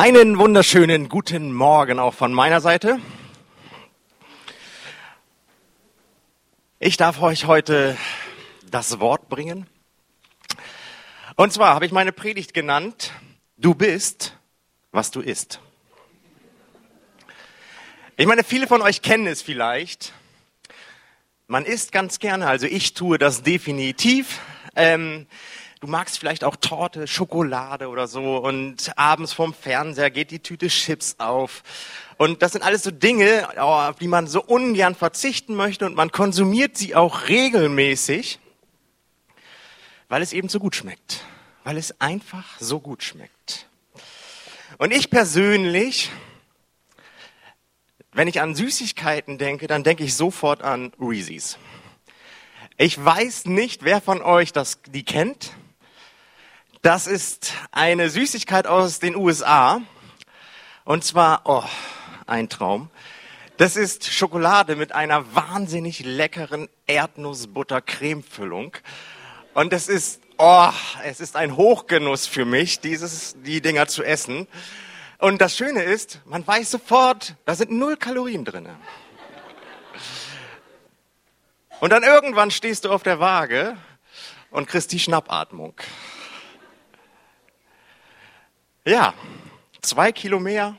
Einen wunderschönen guten Morgen auch von meiner Seite. Ich darf euch heute das Wort bringen. Und zwar habe ich meine Predigt genannt, du bist, was du isst. Ich meine, viele von euch kennen es vielleicht. Man isst ganz gerne, also ich tue das definitiv. Ähm, Du magst vielleicht auch Torte, Schokolade oder so und abends vorm Fernseher geht die Tüte Chips auf. Und das sind alles so Dinge, auf die man so ungern verzichten möchte und man konsumiert sie auch regelmäßig, weil es eben so gut schmeckt. Weil es einfach so gut schmeckt. Und ich persönlich, wenn ich an Süßigkeiten denke, dann denke ich sofort an Reese's. Ich weiß nicht, wer von euch das, die kennt. Das ist eine Süßigkeit aus den USA. Und zwar, oh, ein Traum. Das ist Schokolade mit einer wahnsinnig leckeren Erdnussbutter-Cremefüllung. Und es ist, oh, es ist ein Hochgenuss für mich, dieses, die Dinger zu essen. Und das Schöne ist, man weiß sofort, da sind null Kalorien drinne. Und dann irgendwann stehst du auf der Waage und kriegst die Schnappatmung. Ja, zwei Kilo mehr,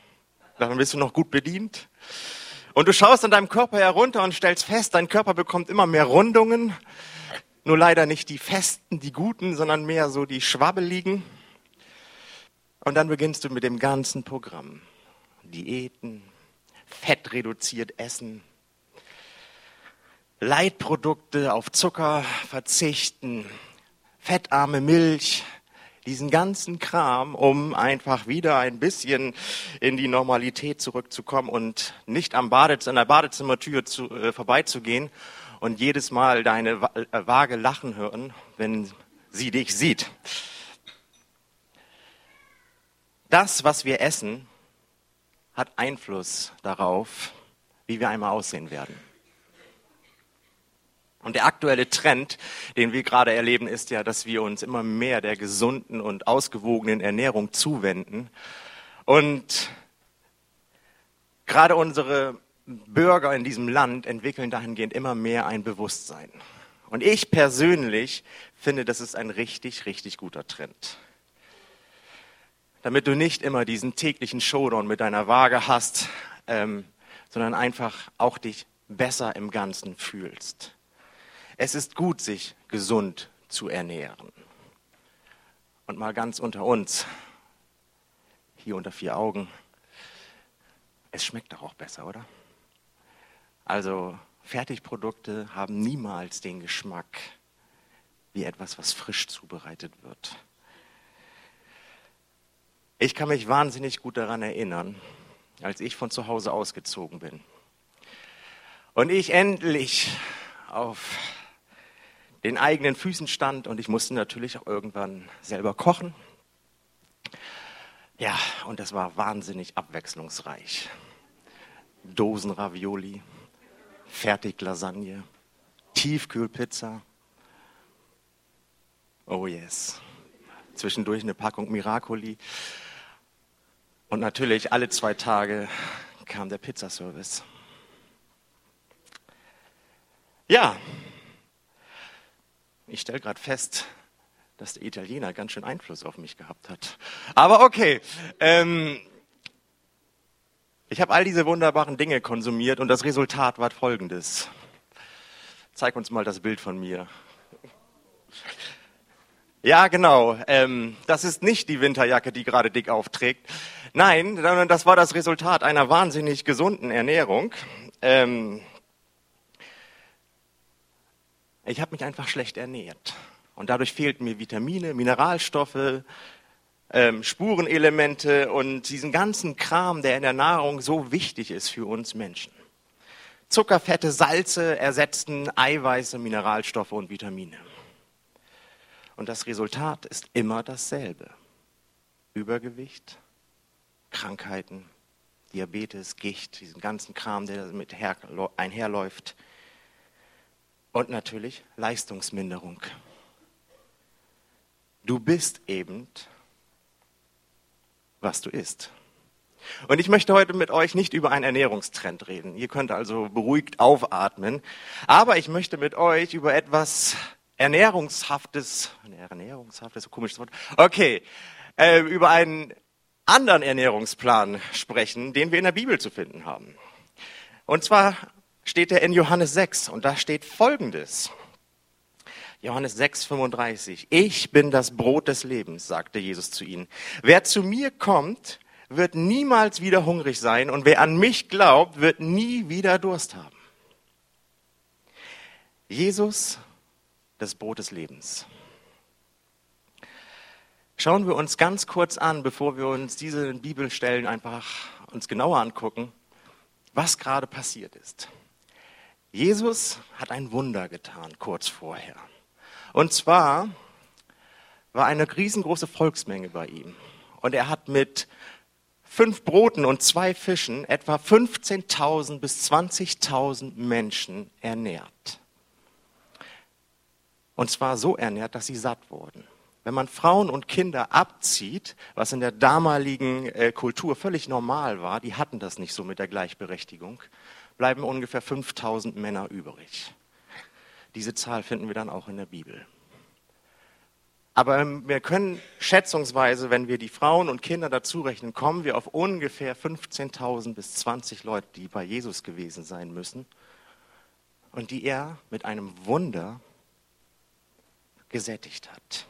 dann bist du noch gut bedient. Und du schaust an deinem Körper herunter und stellst fest, dein Körper bekommt immer mehr Rundungen. Nur leider nicht die festen, die guten, sondern mehr so die schwabbeligen. Und dann beginnst du mit dem ganzen Programm. Diäten, Fett reduziert essen, Leitprodukte auf Zucker verzichten, fettarme Milch, diesen ganzen Kram, um einfach wieder ein bisschen in die Normalität zurückzukommen und nicht am Badez an der Badezimmertür zu, äh, vorbeizugehen und jedes Mal deine äh, Waage lachen hören, wenn sie dich sieht. Das, was wir essen, hat Einfluss darauf, wie wir einmal aussehen werden. Und der aktuelle Trend, den wir gerade erleben, ist ja, dass wir uns immer mehr der gesunden und ausgewogenen Ernährung zuwenden. Und gerade unsere Bürger in diesem Land entwickeln dahingehend immer mehr ein Bewusstsein. Und ich persönlich finde, das ist ein richtig, richtig guter Trend. Damit du nicht immer diesen täglichen Showdown mit deiner Waage hast, ähm, sondern einfach auch dich besser im Ganzen fühlst. Es ist gut, sich gesund zu ernähren. Und mal ganz unter uns, hier unter vier Augen, es schmeckt doch auch besser, oder? Also Fertigprodukte haben niemals den Geschmack wie etwas, was frisch zubereitet wird. Ich kann mich wahnsinnig gut daran erinnern, als ich von zu Hause ausgezogen bin und ich endlich auf den eigenen Füßen stand und ich musste natürlich auch irgendwann selber kochen. Ja, und das war wahnsinnig abwechslungsreich. Dosenravioli, Fertiglasagne, Tiefkühlpizza. Oh yes. Zwischendurch eine Packung Miracoli. Und natürlich alle zwei Tage kam der Pizzaservice. Ja, ich stelle gerade fest, dass der Italiener ganz schön Einfluss auf mich gehabt hat. Aber okay. Ähm, ich habe all diese wunderbaren Dinge konsumiert und das Resultat war folgendes. Zeig uns mal das Bild von mir. Ja, genau. Ähm, das ist nicht die Winterjacke, die gerade dick aufträgt. Nein, sondern das war das Resultat einer wahnsinnig gesunden Ernährung. Ähm, ich habe mich einfach schlecht ernährt. Und dadurch fehlten mir Vitamine, Mineralstoffe, ähm, Spurenelemente und diesen ganzen Kram, der in der Nahrung so wichtig ist für uns Menschen. Zucker, Fette, Salze ersetzten Eiweiße, Mineralstoffe und Vitamine. Und das Resultat ist immer dasselbe. Übergewicht, Krankheiten, Diabetes, Gicht, diesen ganzen Kram, der damit einherläuft und natürlich Leistungsminderung. Du bist eben, was du isst. Und ich möchte heute mit euch nicht über einen Ernährungstrend reden. Ihr könnt also beruhigt aufatmen. Aber ich möchte mit euch über etwas Ernährungshaftes, Ernährungshaftes, so komisches Wort. Okay, äh, über einen anderen Ernährungsplan sprechen, den wir in der Bibel zu finden haben. Und zwar steht er in Johannes 6 und da steht Folgendes. Johannes 6, 35. Ich bin das Brot des Lebens, sagte Jesus zu ihnen. Wer zu mir kommt, wird niemals wieder hungrig sein und wer an mich glaubt, wird nie wieder Durst haben. Jesus, das Brot des Lebens. Schauen wir uns ganz kurz an, bevor wir uns diese Bibelstellen einfach uns genauer angucken, was gerade passiert ist. Jesus hat ein Wunder getan kurz vorher. Und zwar war eine riesengroße Volksmenge bei ihm. Und er hat mit fünf Broten und zwei Fischen etwa 15.000 bis 20.000 Menschen ernährt. Und zwar so ernährt, dass sie satt wurden. Wenn man Frauen und Kinder abzieht, was in der damaligen äh, Kultur völlig normal war, die hatten das nicht so mit der Gleichberechtigung, bleiben ungefähr 5000 Männer übrig. Diese Zahl finden wir dann auch in der Bibel. Aber wir können schätzungsweise, wenn wir die Frauen und Kinder dazu rechnen, kommen wir auf ungefähr 15.000 bis 20 Leute, die bei Jesus gewesen sein müssen und die er mit einem Wunder gesättigt hat.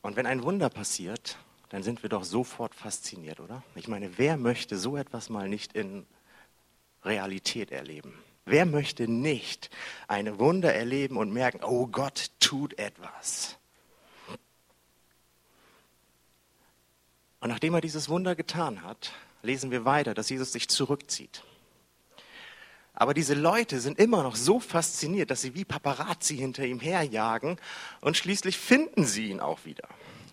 Und wenn ein Wunder passiert, dann sind wir doch sofort fasziniert, oder? Ich meine, wer möchte so etwas mal nicht in Realität erleben? Wer möchte nicht eine Wunder erleben und merken, oh Gott tut etwas? Und nachdem er dieses Wunder getan hat, lesen wir weiter, dass Jesus sich zurückzieht. Aber diese Leute sind immer noch so fasziniert, dass sie wie Paparazzi hinter ihm herjagen und schließlich finden sie ihn auch wieder.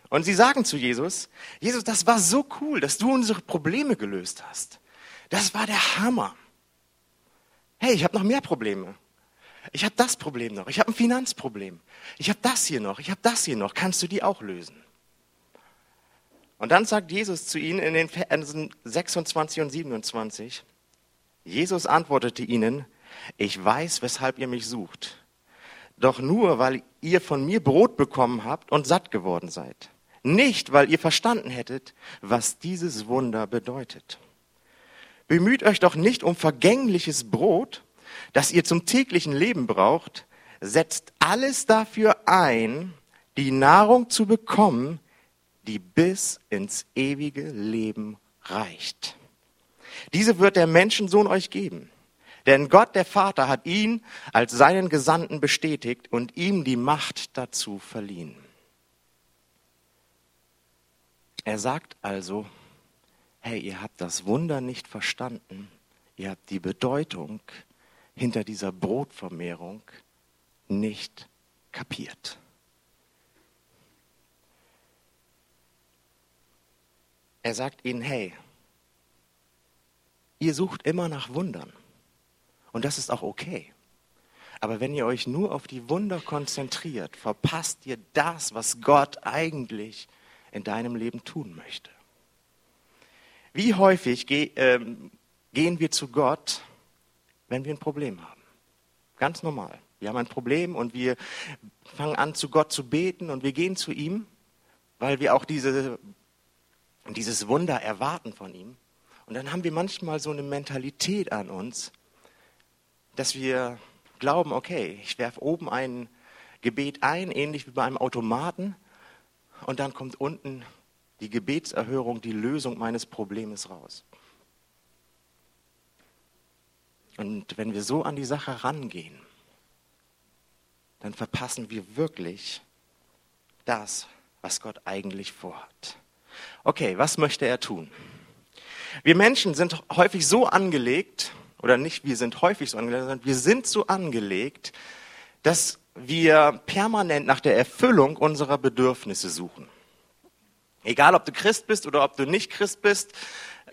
Und sie sagen zu Jesus, Jesus, das war so cool, dass du unsere Probleme gelöst hast. Das war der Hammer hey, ich habe noch mehr Probleme. Ich habe das Problem noch. Ich habe ein Finanzproblem. Ich habe das hier noch. Ich habe das hier noch. Kannst du die auch lösen? Und dann sagt Jesus zu ihnen in den Versen 26 und 27, Jesus antwortete ihnen, ich weiß, weshalb ihr mich sucht. Doch nur, weil ihr von mir Brot bekommen habt und satt geworden seid. Nicht, weil ihr verstanden hättet, was dieses Wunder bedeutet. Bemüht euch doch nicht um vergängliches Brot, das ihr zum täglichen Leben braucht. Setzt alles dafür ein, die Nahrung zu bekommen, die bis ins ewige Leben reicht. Diese wird der Menschensohn euch geben. Denn Gott der Vater hat ihn als seinen Gesandten bestätigt und ihm die Macht dazu verliehen. Er sagt also, hey, ihr habt das Wunder nicht verstanden, ihr habt die Bedeutung hinter dieser Brotvermehrung nicht kapiert. Er sagt ihnen, hey, ihr sucht immer nach Wundern und das ist auch okay. Aber wenn ihr euch nur auf die Wunder konzentriert, verpasst ihr das, was Gott eigentlich in deinem Leben tun möchte. Wie häufig ge ähm, gehen wir zu Gott, wenn wir ein Problem haben? Ganz normal. Wir haben ein Problem und wir fangen an, zu Gott zu beten und wir gehen zu ihm, weil wir auch diese, dieses Wunder erwarten von ihm. Und dann haben wir manchmal so eine Mentalität an uns, dass wir glauben, okay, ich werfe oben ein Gebet ein, ähnlich wie bei einem Automaten, und dann kommt unten die Gebetserhörung, die Lösung meines Problems raus. Und wenn wir so an die Sache rangehen, dann verpassen wir wirklich das, was Gott eigentlich vorhat. Okay, was möchte er tun? Wir Menschen sind häufig so angelegt, oder nicht, wir sind häufig so angelegt, sondern wir sind so angelegt, dass wir permanent nach der Erfüllung unserer Bedürfnisse suchen. Egal, ob du Christ bist oder ob du nicht Christ bist,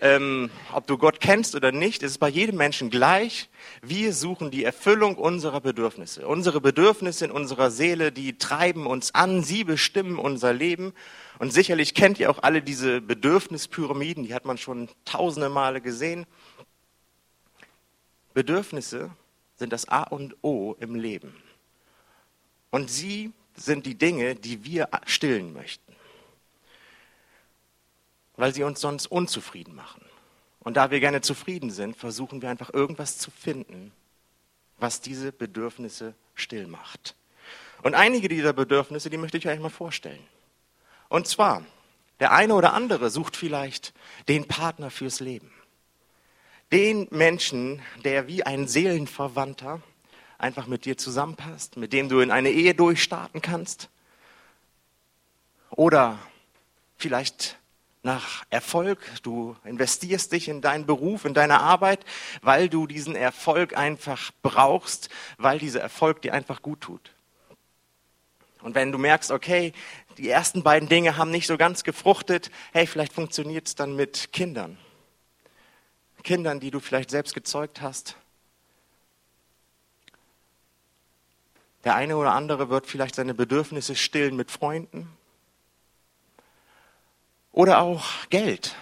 ähm, ob du Gott kennst oder nicht, ist es bei jedem Menschen gleich. Wir suchen die Erfüllung unserer Bedürfnisse. Unsere Bedürfnisse in unserer Seele, die treiben uns an, sie bestimmen unser Leben. Und sicherlich kennt ihr auch alle diese Bedürfnispyramiden, die hat man schon tausende Male gesehen. Bedürfnisse sind das A und O im Leben. Und sie sind die Dinge, die wir stillen möchten, weil sie uns sonst unzufrieden machen. Und da wir gerne zufrieden sind, versuchen wir einfach irgendwas zu finden, was diese Bedürfnisse still macht. Und einige dieser Bedürfnisse, die möchte ich euch mal vorstellen. Und zwar, der eine oder andere sucht vielleicht den Partner fürs Leben. Den Menschen, der wie ein Seelenverwandter einfach mit dir zusammenpasst, mit dem du in eine Ehe durchstarten kannst. Oder vielleicht nach Erfolg, du investierst dich in deinen Beruf, in deine Arbeit, weil du diesen Erfolg einfach brauchst, weil dieser Erfolg dir einfach gut tut. Und wenn du merkst, okay, die ersten beiden Dinge haben nicht so ganz gefruchtet, hey, vielleicht funktioniert es dann mit Kindern. Kindern, die du vielleicht selbst gezeugt hast, Der eine oder andere wird vielleicht seine Bedürfnisse stillen mit Freunden. Oder auch Geld.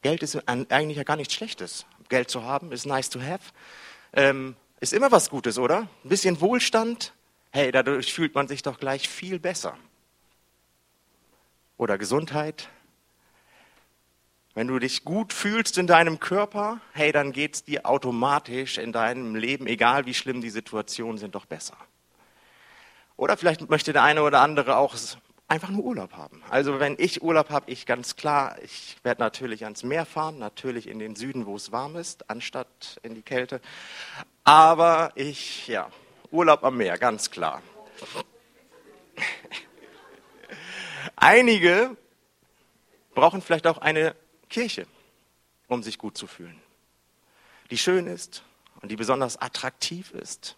Geld ist eigentlich ja gar nichts Schlechtes. Geld zu haben ist nice to have. Ähm, ist immer was Gutes, oder? Ein bisschen Wohlstand. Hey, dadurch fühlt man sich doch gleich viel besser. Oder Gesundheit. Wenn du dich gut fühlst in deinem Körper, hey, dann geht es dir automatisch in deinem Leben, egal wie schlimm die Situationen sind, doch besser. Oder vielleicht möchte der eine oder andere auch einfach nur Urlaub haben. Also wenn ich Urlaub habe, ich ganz klar, ich werde natürlich ans Meer fahren, natürlich in den Süden, wo es warm ist, anstatt in die Kälte. Aber ich, ja, Urlaub am Meer, ganz klar. Einige brauchen vielleicht auch eine Kirche, um sich gut zu fühlen, die schön ist und die besonders attraktiv ist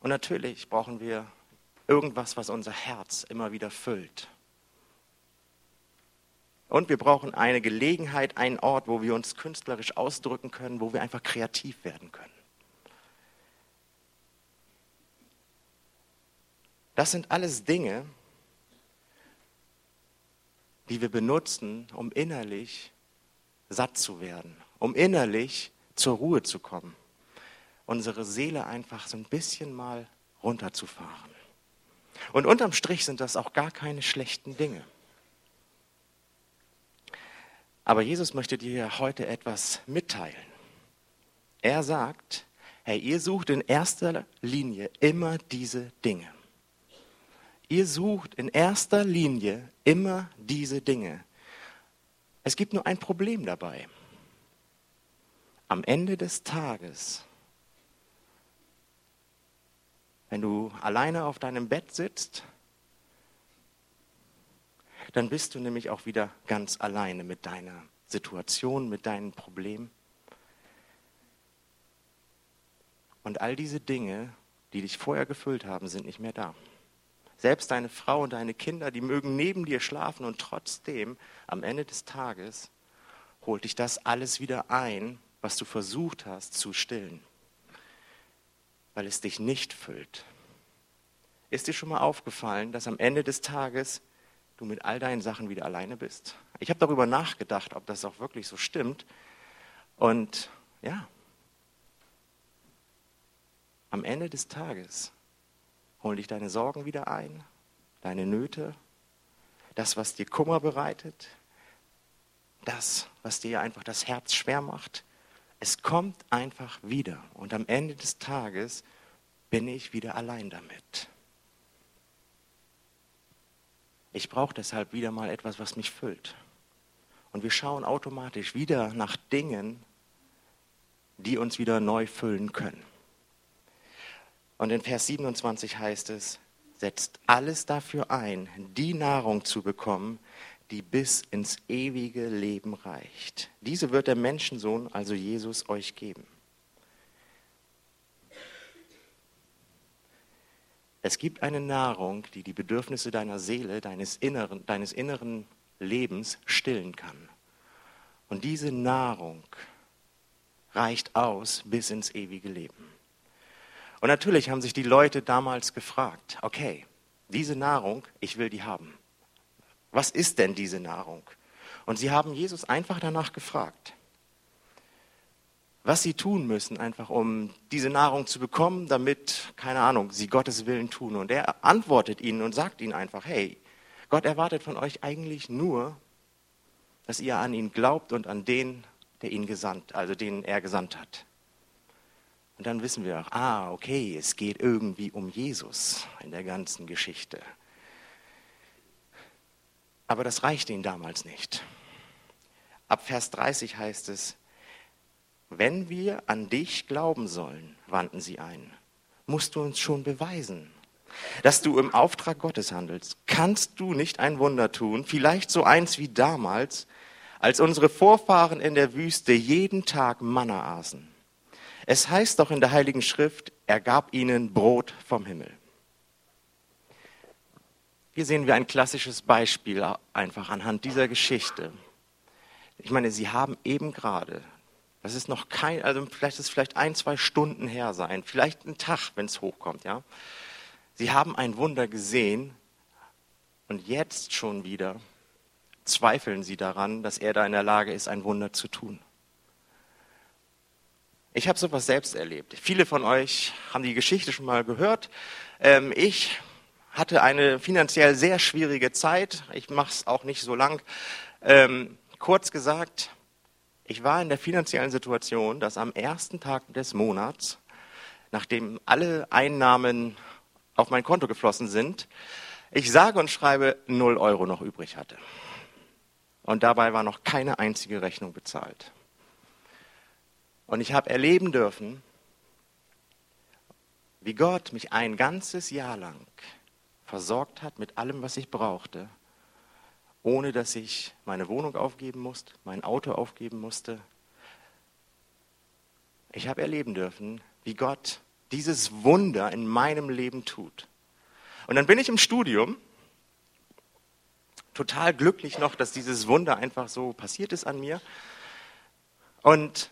und natürlich brauchen wir irgendwas, was unser Herz immer wieder füllt. Und wir brauchen eine Gelegenheit, einen Ort, wo wir uns künstlerisch ausdrücken können, wo wir einfach kreativ werden können. Das sind alles Dinge, die wir benutzen, um innerlich satt zu werden, um innerlich zur Ruhe zu kommen unsere Seele einfach so ein bisschen mal runterzufahren. Und unterm Strich sind das auch gar keine schlechten Dinge. Aber Jesus möchte dir heute etwas mitteilen. Er sagt, hey, ihr sucht in erster Linie immer diese Dinge. Ihr sucht in erster Linie immer diese Dinge. Es gibt nur ein Problem dabei. Am Ende des Tages wenn du alleine auf deinem Bett sitzt, dann bist du nämlich auch wieder ganz alleine mit deiner Situation, mit deinen Problemen. Und all diese Dinge, die dich vorher gefüllt haben, sind nicht mehr da. Selbst deine Frau und deine Kinder, die mögen neben dir schlafen und trotzdem am Ende des Tages holt dich das alles wieder ein, was du versucht hast zu stillen weil es dich nicht füllt. Ist dir schon mal aufgefallen, dass am Ende des Tages du mit all deinen Sachen wieder alleine bist? Ich habe darüber nachgedacht, ob das auch wirklich so stimmt. Und ja, am Ende des Tages holen dich deine Sorgen wieder ein, deine Nöte, das, was dir Kummer bereitet, das, was dir einfach das Herz schwer macht, es kommt einfach wieder. Und am Ende des Tages bin ich wieder allein damit. Ich brauche deshalb wieder mal etwas, was mich füllt. Und wir schauen automatisch wieder nach Dingen, die uns wieder neu füllen können. Und in Vers 27 heißt es, setzt alles dafür ein, die Nahrung zu bekommen, die bis ins ewige Leben reicht. Diese wird der Menschensohn, also Jesus, euch geben. Es gibt eine Nahrung, die die Bedürfnisse deiner Seele, deines inneren, deines inneren Lebens stillen kann. Und diese Nahrung reicht aus bis ins ewige Leben. Und natürlich haben sich die Leute damals gefragt, okay, diese Nahrung, ich will die haben. Was ist denn diese Nahrung? Und sie haben Jesus einfach danach gefragt, was sie tun müssen, einfach um diese Nahrung zu bekommen, damit, keine Ahnung, sie Gottes Willen tun. Und er antwortet ihnen und sagt ihnen einfach, hey, Gott erwartet von euch eigentlich nur, dass ihr an ihn glaubt und an den, der ihn gesandt, also den er gesandt hat. Und dann wissen wir auch, ah, okay, es geht irgendwie um Jesus in der ganzen Geschichte. Aber das reichte ihnen damals nicht. Ab Vers 30 heißt es, wenn wir an dich glauben sollen, wandten sie ein, musst du uns schon beweisen, dass du im Auftrag Gottes handelst. Kannst du nicht ein Wunder tun, vielleicht so eins wie damals, als unsere Vorfahren in der Wüste jeden Tag Manna aßen? Es heißt doch in der Heiligen Schrift, er gab ihnen Brot vom Himmel. Hier sehen wir ein klassisches Beispiel einfach anhand dieser Geschichte. Ich meine, sie haben eben gerade, das ist noch kein, also vielleicht ist es vielleicht ein, zwei Stunden her sein, vielleicht ein Tag, wenn es hochkommt, ja. Sie haben ein Wunder gesehen und jetzt schon wieder zweifeln sie daran, dass er da in der Lage ist, ein Wunder zu tun. Ich habe sowas selbst erlebt. Viele von euch haben die Geschichte schon mal gehört. Ähm, ich hatte eine finanziell sehr schwierige Zeit. Ich mache es auch nicht so lang. Ähm, kurz gesagt, ich war in der finanziellen Situation, dass am ersten Tag des Monats, nachdem alle Einnahmen auf mein Konto geflossen sind, ich sage und schreibe 0 Euro noch übrig hatte. Und dabei war noch keine einzige Rechnung bezahlt. Und ich habe erleben dürfen, wie Gott mich ein ganzes Jahr lang versorgt hat mit allem, was ich brauchte, ohne dass ich meine Wohnung aufgeben musste, mein Auto aufgeben musste. Ich habe erleben dürfen, wie Gott dieses Wunder in meinem Leben tut. Und dann bin ich im Studium, total glücklich noch, dass dieses Wunder einfach so passiert ist an mir. Und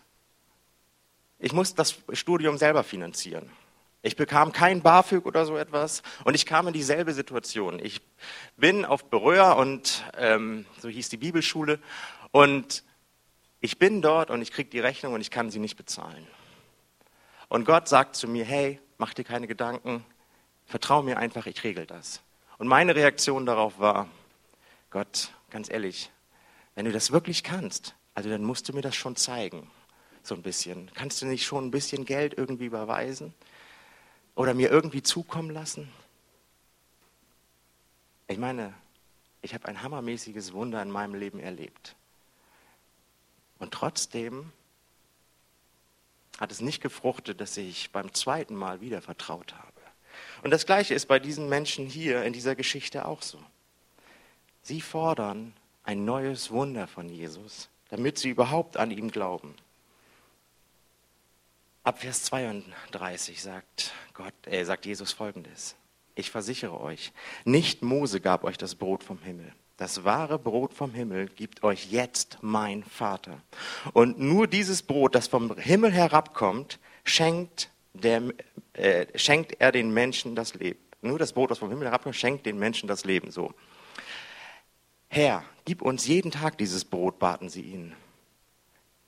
ich musste das Studium selber finanzieren. Ich bekam kein BAföG oder so etwas und ich kam in dieselbe Situation. Ich bin auf Beröa und ähm, so hieß die Bibelschule und ich bin dort und ich kriege die Rechnung und ich kann sie nicht bezahlen. Und Gott sagt zu mir, hey, mach dir keine Gedanken, vertrau mir einfach, ich regel das. Und meine Reaktion darauf war, Gott, ganz ehrlich, wenn du das wirklich kannst, also dann musst du mir das schon zeigen, so ein bisschen. Kannst du nicht schon ein bisschen Geld irgendwie überweisen? Oder mir irgendwie zukommen lassen? Ich meine, ich habe ein hammermäßiges Wunder in meinem Leben erlebt. Und trotzdem hat es nicht gefruchtet, dass ich beim zweiten Mal wieder vertraut habe. Und das Gleiche ist bei diesen Menschen hier in dieser Geschichte auch so. Sie fordern ein neues Wunder von Jesus, damit sie überhaupt an ihm glauben. Ab Vers 32 sagt Gott, äh, sagt Jesus folgendes. Ich versichere euch, nicht Mose gab euch das Brot vom Himmel. Das wahre Brot vom Himmel gibt euch jetzt mein Vater. Und nur dieses Brot, das vom Himmel herabkommt, schenkt, der, äh, schenkt er den Menschen das Leben. Nur das Brot, das vom Himmel herabkommt, schenkt den Menschen das Leben. So. Herr, gib uns jeden Tag dieses Brot, baten sie ihn.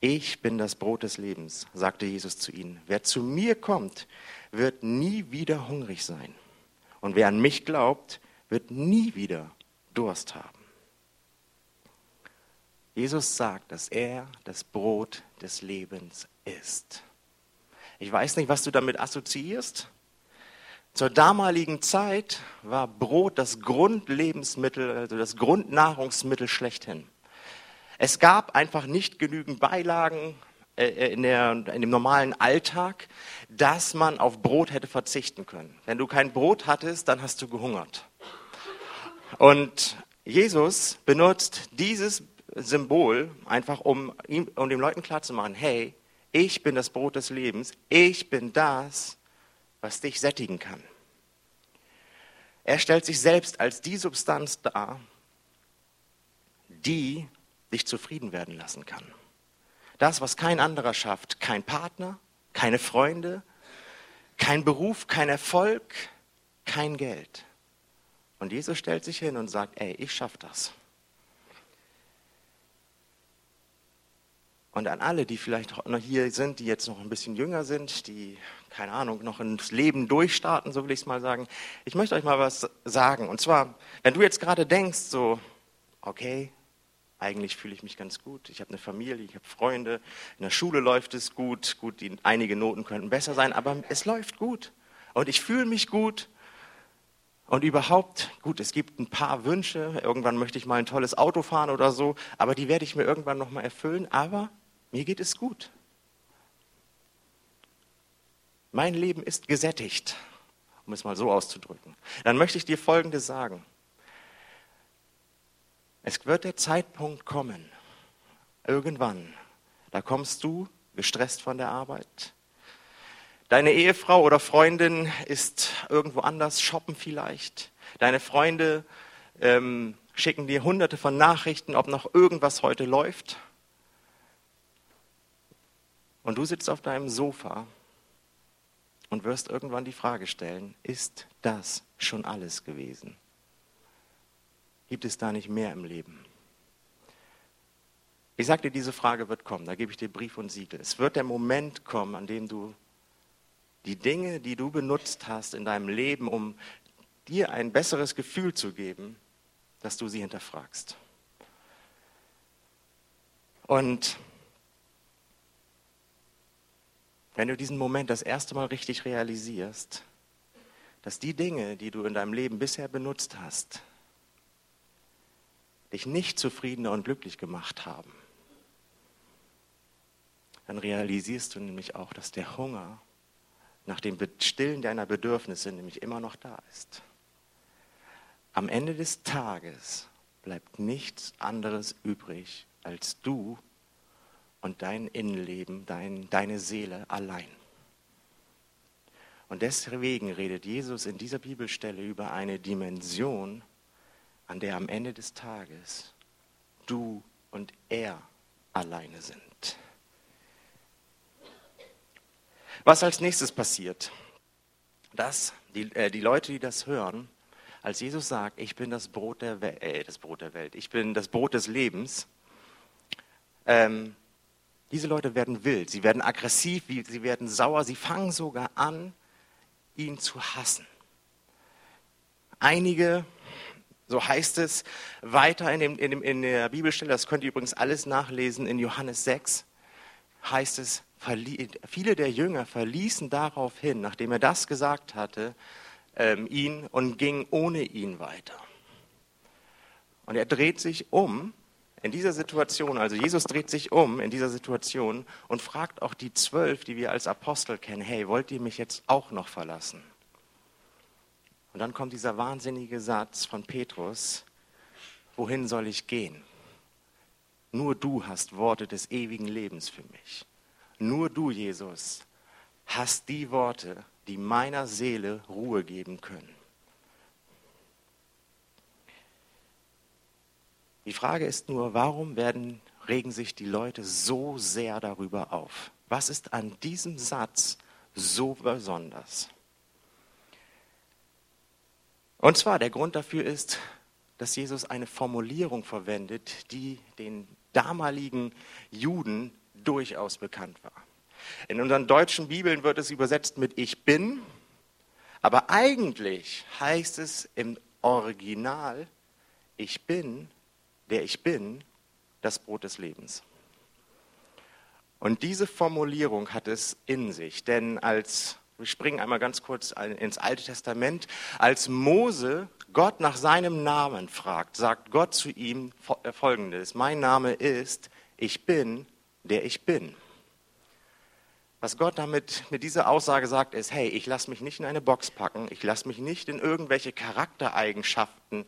Ich bin das Brot des Lebens, sagte Jesus zu ihnen. Wer zu mir kommt, wird nie wieder hungrig sein. Und wer an mich glaubt, wird nie wieder Durst haben. Jesus sagt, dass er das Brot des Lebens ist. Ich weiß nicht, was du damit assoziierst. Zur damaligen Zeit war Brot das Grundlebensmittel, also das Grundnahrungsmittel schlechthin. Es gab einfach nicht genügend Beilagen äh, äh, in, der, in dem normalen Alltag, dass man auf Brot hätte verzichten können. Wenn du kein Brot hattest, dann hast du gehungert. Und Jesus benutzt dieses Symbol einfach, um, ihm, um den Leuten klarzumachen, hey, ich bin das Brot des Lebens, ich bin das, was dich sättigen kann. Er stellt sich selbst als die Substanz dar, die dich zufrieden werden lassen kann. Das, was kein anderer schafft. Kein Partner, keine Freunde, kein Beruf, kein Erfolg, kein Geld. Und Jesus stellt sich hin und sagt, ey, ich schaffe das. Und an alle, die vielleicht noch hier sind, die jetzt noch ein bisschen jünger sind, die, keine Ahnung, noch ins Leben durchstarten, so will ich es mal sagen. Ich möchte euch mal was sagen. Und zwar, wenn du jetzt gerade denkst, so, okay, eigentlich fühle ich mich ganz gut. Ich habe eine Familie, ich habe Freunde, in der Schule läuft es gut. Gut, die, einige Noten könnten besser sein, aber es läuft gut. Und ich fühle mich gut. Und überhaupt, gut, es gibt ein paar Wünsche. Irgendwann möchte ich mal ein tolles Auto fahren oder so, aber die werde ich mir irgendwann noch mal erfüllen. Aber mir geht es gut. Mein Leben ist gesättigt, um es mal so auszudrücken. Dann möchte ich dir Folgendes sagen. Es wird der Zeitpunkt kommen, irgendwann, da kommst du gestresst von der Arbeit. Deine Ehefrau oder Freundin ist irgendwo anders, shoppen vielleicht. Deine Freunde ähm, schicken dir hunderte von Nachrichten, ob noch irgendwas heute läuft. Und du sitzt auf deinem Sofa und wirst irgendwann die Frage stellen, ist das schon alles gewesen? Gibt es da nicht mehr im Leben? Ich sage dir, diese Frage wird kommen, da gebe ich dir Brief und Siegel. Es wird der Moment kommen, an dem du die Dinge, die du benutzt hast in deinem Leben, um dir ein besseres Gefühl zu geben, dass du sie hinterfragst. Und wenn du diesen Moment das erste Mal richtig realisierst, dass die Dinge, die du in deinem Leben bisher benutzt hast, dich nicht zufriedener und glücklich gemacht haben, dann realisierst du nämlich auch, dass der Hunger nach dem Stillen deiner Bedürfnisse nämlich immer noch da ist. Am Ende des Tages bleibt nichts anderes übrig, als du und dein Innenleben, dein, deine Seele allein. Und deswegen redet Jesus in dieser Bibelstelle über eine Dimension, an der am Ende des Tages du und er alleine sind. Was als nächstes passiert, dass die, äh, die Leute, die das hören, als Jesus sagt, ich bin das Brot der, Welt, äh, das Brot der Welt, ich bin das Brot des Lebens, ähm, diese Leute werden wild, sie werden aggressiv, sie werden sauer, sie fangen sogar an, ihn zu hassen. Einige, so heißt es weiter in, dem, in, dem, in der Bibelstelle, das könnt ihr übrigens alles nachlesen in Johannes 6, heißt es, viele der Jünger verließen daraufhin, nachdem er das gesagt hatte, ähm, ihn und gingen ohne ihn weiter. Und er dreht sich um in dieser Situation, also Jesus dreht sich um in dieser Situation und fragt auch die zwölf, die wir als Apostel kennen, hey, wollt ihr mich jetzt auch noch verlassen? Und dann kommt dieser wahnsinnige Satz von Petrus, wohin soll ich gehen? Nur du hast Worte des ewigen Lebens für mich. Nur du, Jesus, hast die Worte, die meiner Seele Ruhe geben können. Die Frage ist nur, warum werden, regen sich die Leute so sehr darüber auf? Was ist an diesem Satz so besonders? Und zwar der Grund dafür ist, dass Jesus eine Formulierung verwendet, die den damaligen Juden durchaus bekannt war. In unseren deutschen Bibeln wird es übersetzt mit Ich bin, aber eigentlich heißt es im Original Ich bin der ich bin, das Brot des Lebens. Und diese Formulierung hat es in sich, denn als, wir springen einmal ganz kurz ins Alte Testament, als Mose Gott nach seinem Namen fragt, sagt Gott zu ihm äh, folgendes, mein Name ist, ich bin, der ich bin. Was Gott damit mit dieser Aussage sagt, ist, hey, ich lasse mich nicht in eine Box packen, ich lasse mich nicht in irgendwelche Charaktereigenschaften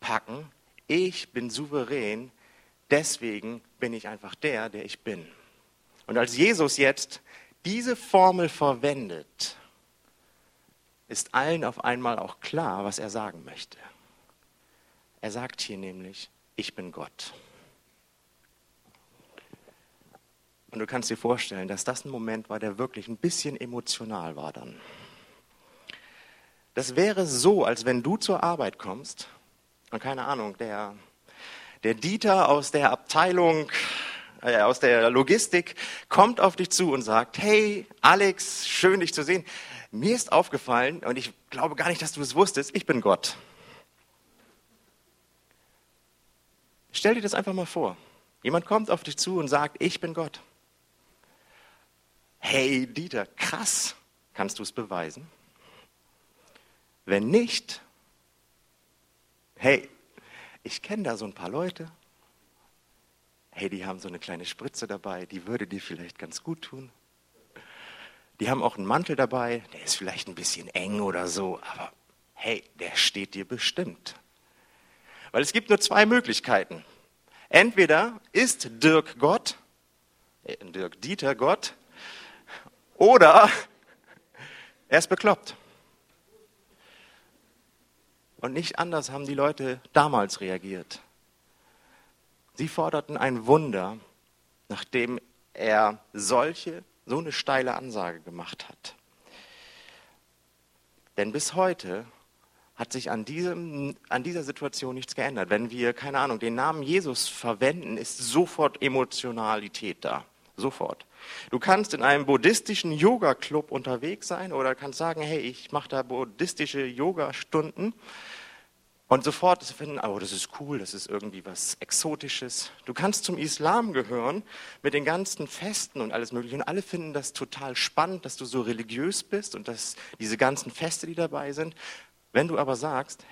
packen, ich bin souverän, deswegen bin ich einfach der, der ich bin. Und als Jesus jetzt diese Formel verwendet, ist allen auf einmal auch klar, was er sagen möchte. Er sagt hier nämlich, ich bin Gott. Und du kannst dir vorstellen, dass das ein Moment war, der wirklich ein bisschen emotional war dann. Das wäre so, als wenn du zur Arbeit kommst und keine Ahnung, der, der Dieter aus der Abteilung, äh, aus der Logistik kommt auf dich zu und sagt, hey Alex, schön dich zu sehen. Mir ist aufgefallen, und ich glaube gar nicht, dass du es wusstest, ich bin Gott. Stell dir das einfach mal vor. Jemand kommt auf dich zu und sagt, ich bin Gott. Hey Dieter, krass, kannst du es beweisen? Wenn nicht, hey, ich kenne da so ein paar Leute, hey, die haben so eine kleine Spritze dabei, die würde dir vielleicht ganz gut tun. Die haben auch einen Mantel dabei, der ist vielleicht ein bisschen eng oder so, aber hey, der steht dir bestimmt. Weil es gibt nur zwei Möglichkeiten. Entweder ist Dirk Gott, äh, Dirk Dieter Gott, oder er ist bekloppt. Und nicht anders haben die Leute damals reagiert. Sie forderten ein Wunder, nachdem er solche, so eine steile Ansage gemacht hat. Denn bis heute hat sich an, diesem, an dieser Situation nichts geändert. Wenn wir, keine Ahnung, den Namen Jesus verwenden, ist sofort Emotionalität da. Sofort. Du kannst in einem buddhistischen Yoga-Club unterwegs sein oder kannst sagen, hey, ich mache da buddhistische Yoga-Stunden und sofort finden, oh, das ist cool, das ist irgendwie was Exotisches. Du kannst zum Islam gehören mit den ganzen Festen und alles Mögliche und alle finden das total spannend, dass du so religiös bist und dass diese ganzen Feste, die dabei sind. Wenn du aber sagst,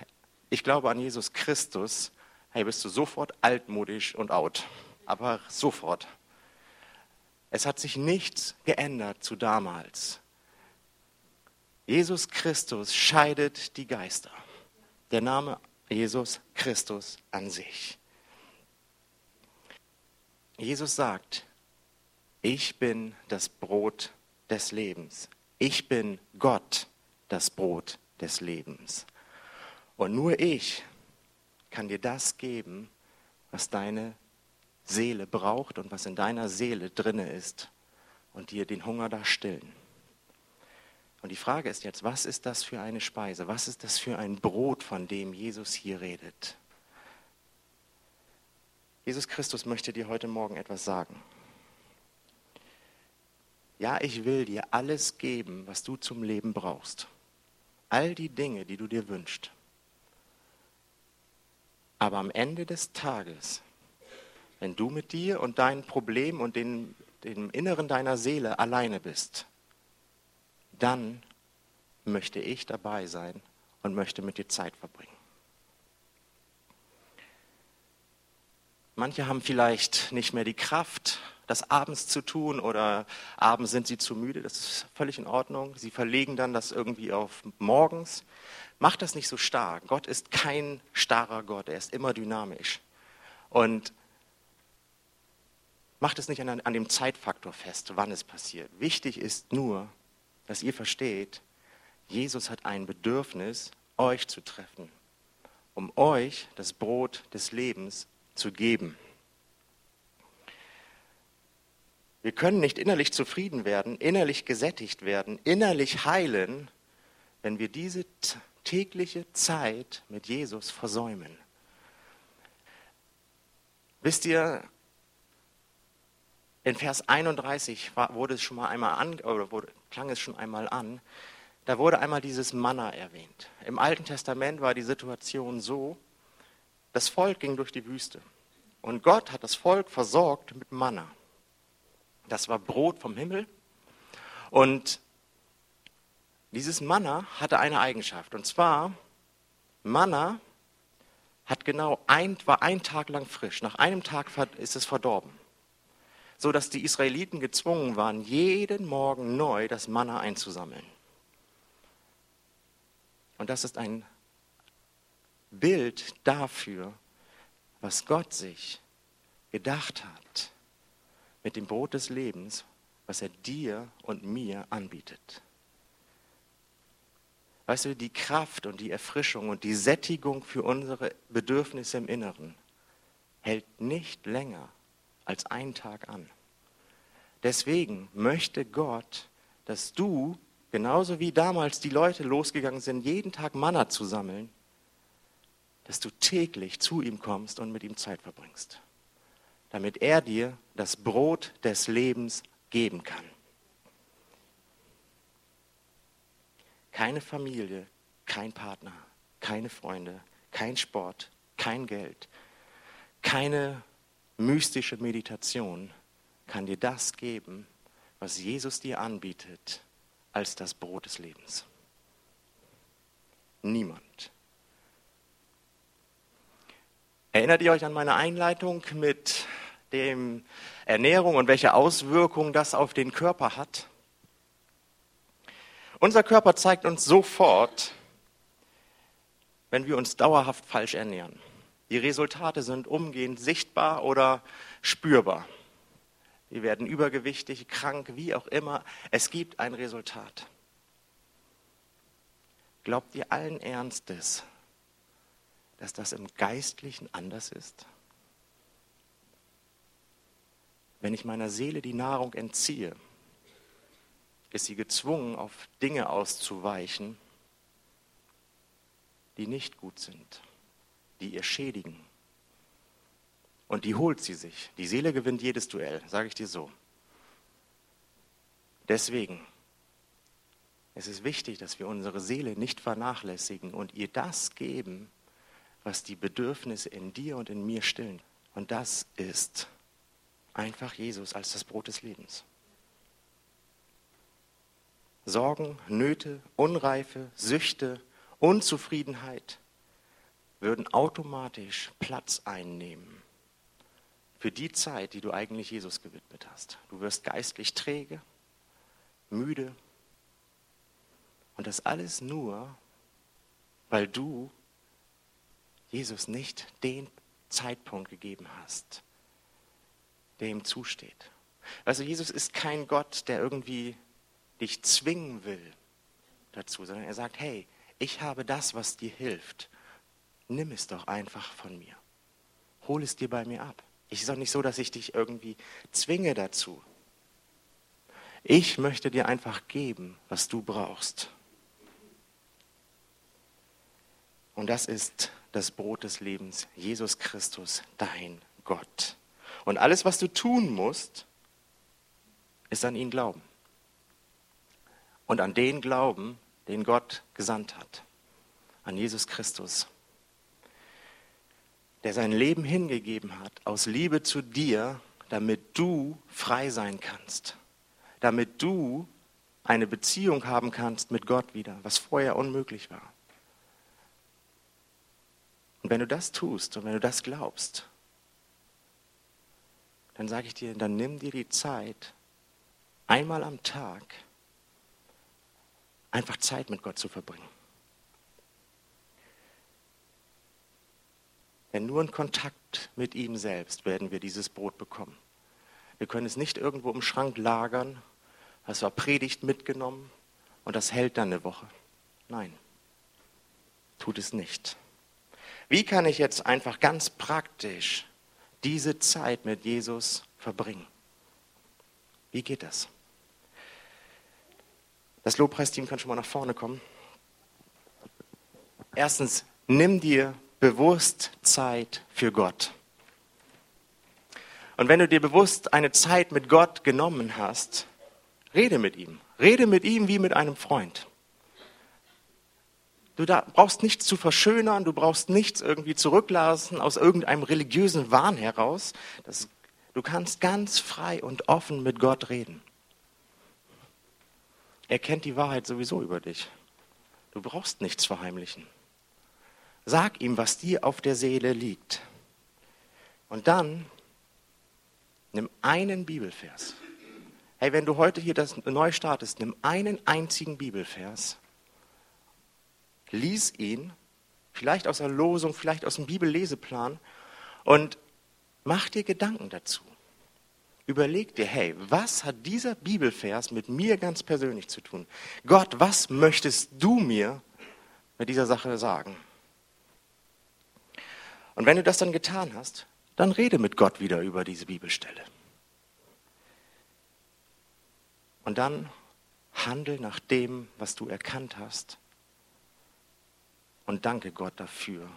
ich glaube an Jesus Christus, hey, bist du sofort altmodisch und out. Aber sofort. Es hat sich nichts geändert zu damals. Jesus Christus scheidet die Geister. Der Name Jesus Christus an sich. Jesus sagt, ich bin das Brot des Lebens. Ich bin Gott, das Brot des Lebens. Und nur ich kann dir das geben, was deine Seele braucht und was in deiner Seele drinne ist und dir den Hunger da stillen. Und die Frage ist jetzt, was ist das für eine Speise? Was ist das für ein Brot, von dem Jesus hier redet? Jesus Christus möchte dir heute Morgen etwas sagen. Ja, ich will dir alles geben, was du zum Leben brauchst. All die Dinge, die du dir wünschst. Aber am Ende des Tages wenn du mit dir und deinen Problemen und den, dem Inneren deiner Seele alleine bist, dann möchte ich dabei sein und möchte mit dir Zeit verbringen. Manche haben vielleicht nicht mehr die Kraft, das abends zu tun oder abends sind sie zu müde, das ist völlig in Ordnung. Sie verlegen dann das irgendwie auf morgens. Macht das nicht so stark. Gott ist kein starrer Gott, er ist immer dynamisch. Und Macht es nicht an, an dem Zeitfaktor fest, wann es passiert. Wichtig ist nur, dass ihr versteht, Jesus hat ein Bedürfnis, euch zu treffen, um euch das Brot des Lebens zu geben. Wir können nicht innerlich zufrieden werden, innerlich gesättigt werden, innerlich heilen, wenn wir diese tägliche Zeit mit Jesus versäumen. Wisst ihr, in Vers 31 war, wurde es schon mal einmal an, oder wurde, klang es schon einmal an, da wurde einmal dieses Manna erwähnt. Im Alten Testament war die Situation so, das Volk ging durch die Wüste und Gott hat das Volk versorgt mit Manna. Das war Brot vom Himmel und dieses Manna hatte eine Eigenschaft und zwar Manna hat genau ein, war ein Tag lang frisch. Nach einem Tag ist es verdorben so dass die Israeliten gezwungen waren, jeden Morgen neu das Manna einzusammeln. Und das ist ein Bild dafür, was Gott sich gedacht hat mit dem Brot des Lebens, was er dir und mir anbietet. Weißt du, die Kraft und die Erfrischung und die Sättigung für unsere Bedürfnisse im Inneren hält nicht länger als einen Tag an. Deswegen möchte Gott, dass du, genauso wie damals die Leute losgegangen sind, jeden Tag Manna zu sammeln, dass du täglich zu ihm kommst und mit ihm Zeit verbringst, damit er dir das Brot des Lebens geben kann. Keine Familie, kein Partner, keine Freunde, kein Sport, kein Geld, keine mystische Meditation kann dir das geben, was Jesus dir anbietet als das Brot des Lebens. Niemand. Erinnert ihr euch an meine Einleitung mit dem Ernährung und welche Auswirkungen das auf den Körper hat? Unser Körper zeigt uns sofort, wenn wir uns dauerhaft falsch ernähren. Die Resultate sind umgehend sichtbar oder spürbar. Wir werden übergewichtig, krank, wie auch immer. Es gibt ein Resultat. Glaubt ihr allen Ernstes, dass das im Geistlichen anders ist? Wenn ich meiner Seele die Nahrung entziehe, ist sie gezwungen, auf Dinge auszuweichen, die nicht gut sind, die ihr schädigen. Und die holt sie sich. Die Seele gewinnt jedes Duell, sage ich dir so. Deswegen es ist wichtig, dass wir unsere Seele nicht vernachlässigen und ihr das geben, was die Bedürfnisse in dir und in mir stillen. Und das ist einfach Jesus als das Brot des Lebens. Sorgen, Nöte, Unreife, Süchte, Unzufriedenheit würden automatisch Platz einnehmen für die Zeit, die du eigentlich Jesus gewidmet hast. Du wirst geistlich träge, müde und das alles nur, weil du Jesus nicht den Zeitpunkt gegeben hast, der ihm zusteht. Also Jesus ist kein Gott, der irgendwie dich zwingen will dazu, sondern er sagt, hey, ich habe das, was dir hilft. Nimm es doch einfach von mir. Hol es dir bei mir ab. Ist auch nicht so, dass ich dich irgendwie zwinge dazu. Ich möchte dir einfach geben, was du brauchst. Und das ist das Brot des Lebens, Jesus Christus, dein Gott. Und alles, was du tun musst, ist an ihn glauben und an den Glauben, den Gott gesandt hat, an Jesus Christus, der sein Leben hingegeben hat aus Liebe zu dir, damit du frei sein kannst, damit du eine Beziehung haben kannst mit Gott wieder, was vorher unmöglich war. Und wenn du das tust und wenn du das glaubst, dann sage ich dir, dann nimm dir die Zeit, einmal am Tag, einfach Zeit mit Gott zu verbringen. Denn nur in Kontakt mit ihm selbst werden wir dieses Brot bekommen. Wir können es nicht irgendwo im Schrank lagern, das war Predigt mitgenommen und das hält dann eine Woche. Nein, tut es nicht. Wie kann ich jetzt einfach ganz praktisch diese Zeit mit Jesus verbringen? Wie geht das? Das Lobpreisteam kann schon mal nach vorne kommen. Erstens, nimm dir bewusst Zeit für Gott. Und wenn du dir bewusst eine Zeit mit Gott genommen hast, rede mit ihm. Rede mit ihm wie mit einem Freund. Du brauchst nichts zu verschönern, du brauchst nichts irgendwie zurücklassen aus irgendeinem religiösen Wahn heraus. Das, du kannst ganz frei und offen mit Gott reden. Er kennt die Wahrheit sowieso über dich. Du brauchst nichts verheimlichen. Sag ihm, was dir auf der Seele liegt. Und dann nimm einen Bibelvers. Hey, wenn du heute hier das neu startest, nimm einen einzigen Bibelvers, lies ihn, vielleicht aus der Losung, vielleicht aus dem Bibelleseplan und mach dir Gedanken dazu überleg dir, hey, was hat dieser Bibelvers mit mir ganz persönlich zu tun? Gott, was möchtest du mir mit dieser Sache sagen? Und wenn du das dann getan hast, dann rede mit Gott wieder über diese Bibelstelle. Und dann handel nach dem, was du erkannt hast. Und danke Gott dafür,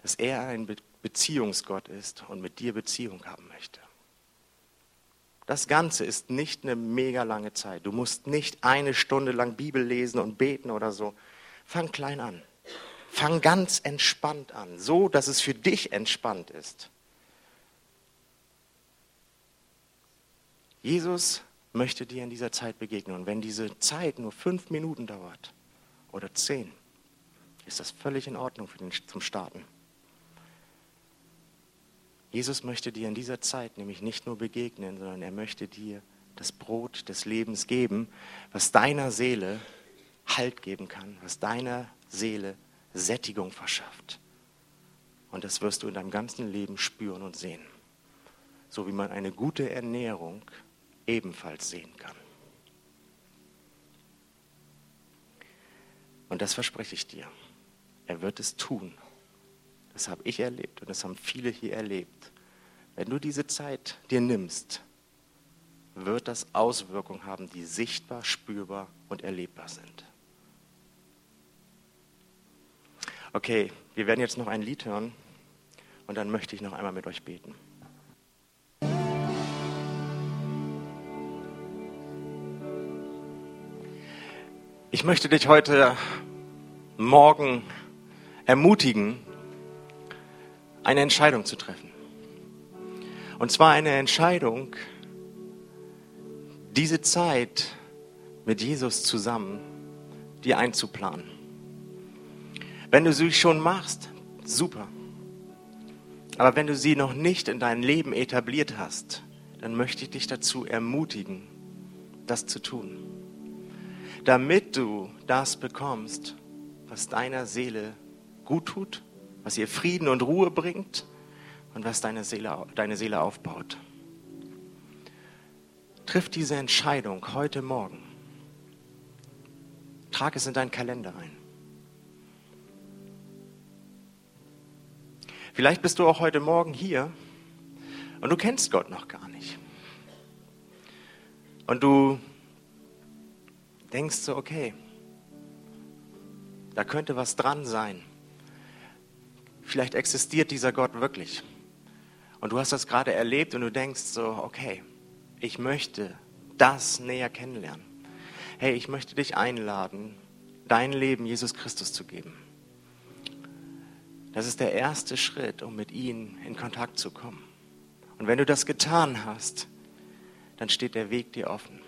dass er ein Beziehungsgott ist und mit dir Beziehung haben möchte. Das Ganze ist nicht eine mega lange Zeit. Du musst nicht eine Stunde lang Bibel lesen und beten oder so. Fang klein an. Fang ganz entspannt an, so dass es für dich entspannt ist. Jesus möchte dir in dieser Zeit begegnen. Und wenn diese Zeit nur fünf Minuten dauert oder zehn, ist das völlig in Ordnung für den, zum Starten. Jesus möchte dir in dieser Zeit nämlich nicht nur begegnen, sondern er möchte dir das Brot des Lebens geben, was deiner Seele Halt geben kann, was deiner Seele Sättigung verschafft. Und das wirst du in deinem ganzen Leben spüren und sehen. So wie man eine gute Ernährung ebenfalls sehen kann. Und das verspreche ich dir. Er wird es tun. Das habe ich erlebt und das haben viele hier erlebt. Wenn du diese Zeit dir nimmst, wird das Auswirkungen haben, die sichtbar, spürbar und erlebbar sind. Okay, wir werden jetzt noch ein Lied hören und dann möchte ich noch einmal mit euch beten. Ich möchte dich heute Morgen ermutigen, eine Entscheidung zu treffen. Und zwar eine Entscheidung, diese Zeit mit Jesus zusammen dir einzuplanen. Wenn du sie schon machst, super. Aber wenn du sie noch nicht in dein Leben etabliert hast, dann möchte ich dich dazu ermutigen, das zu tun damit du das bekommst, was deiner Seele gut tut, was ihr Frieden und Ruhe bringt und was deine Seele, deine Seele aufbaut. Triff diese Entscheidung heute Morgen. Trag es in deinen Kalender ein. Vielleicht bist du auch heute Morgen hier und du kennst Gott noch gar nicht. Und du denkst du, okay, da könnte was dran sein. Vielleicht existiert dieser Gott wirklich. Und du hast das gerade erlebt und du denkst so, okay, ich möchte das näher kennenlernen. Hey, ich möchte dich einladen, dein Leben Jesus Christus zu geben. Das ist der erste Schritt, um mit ihm in Kontakt zu kommen. Und wenn du das getan hast, dann steht der Weg dir offen.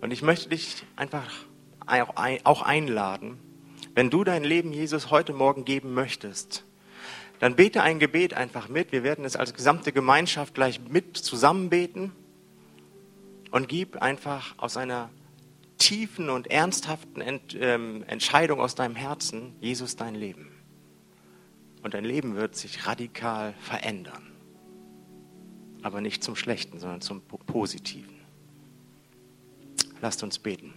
Und ich möchte dich einfach auch einladen, wenn du dein Leben Jesus heute Morgen geben möchtest, dann bete ein Gebet einfach mit. Wir werden es als gesamte Gemeinschaft gleich mit zusammen beten und gib einfach aus einer tiefen und ernsthaften ähm, Entscheidung aus deinem Herzen Jesus dein Leben. Und dein Leben wird sich radikal verändern. Aber nicht zum Schlechten, sondern zum Positiven. Lasst uns beten.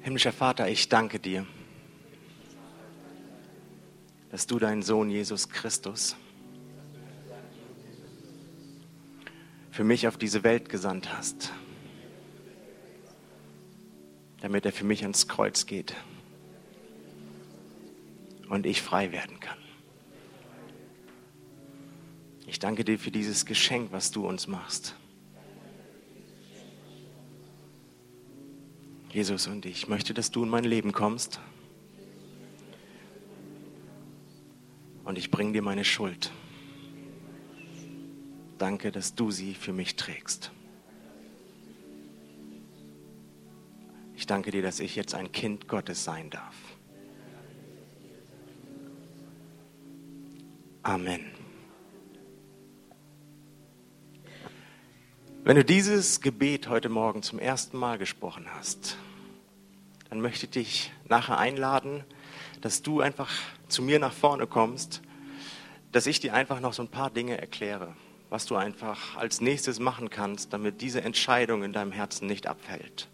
Himmlischer Vater, ich danke dir, dass du deinen Sohn Jesus Christus für mich auf diese Welt gesandt hast, damit er für mich ans Kreuz geht und ich frei werden kann. Ich danke dir für dieses Geschenk, was du uns machst. Jesus, und ich möchte, dass du in mein Leben kommst. Und ich bringe dir meine Schuld. Danke, dass du sie für mich trägst. Ich danke dir, dass ich jetzt ein Kind Gottes sein darf. Amen. Wenn du dieses Gebet heute Morgen zum ersten Mal gesprochen hast, dann möchte ich dich nachher einladen, dass du einfach zu mir nach vorne kommst, dass ich dir einfach noch so ein paar Dinge erkläre, was du einfach als nächstes machen kannst, damit diese Entscheidung in deinem Herzen nicht abfällt.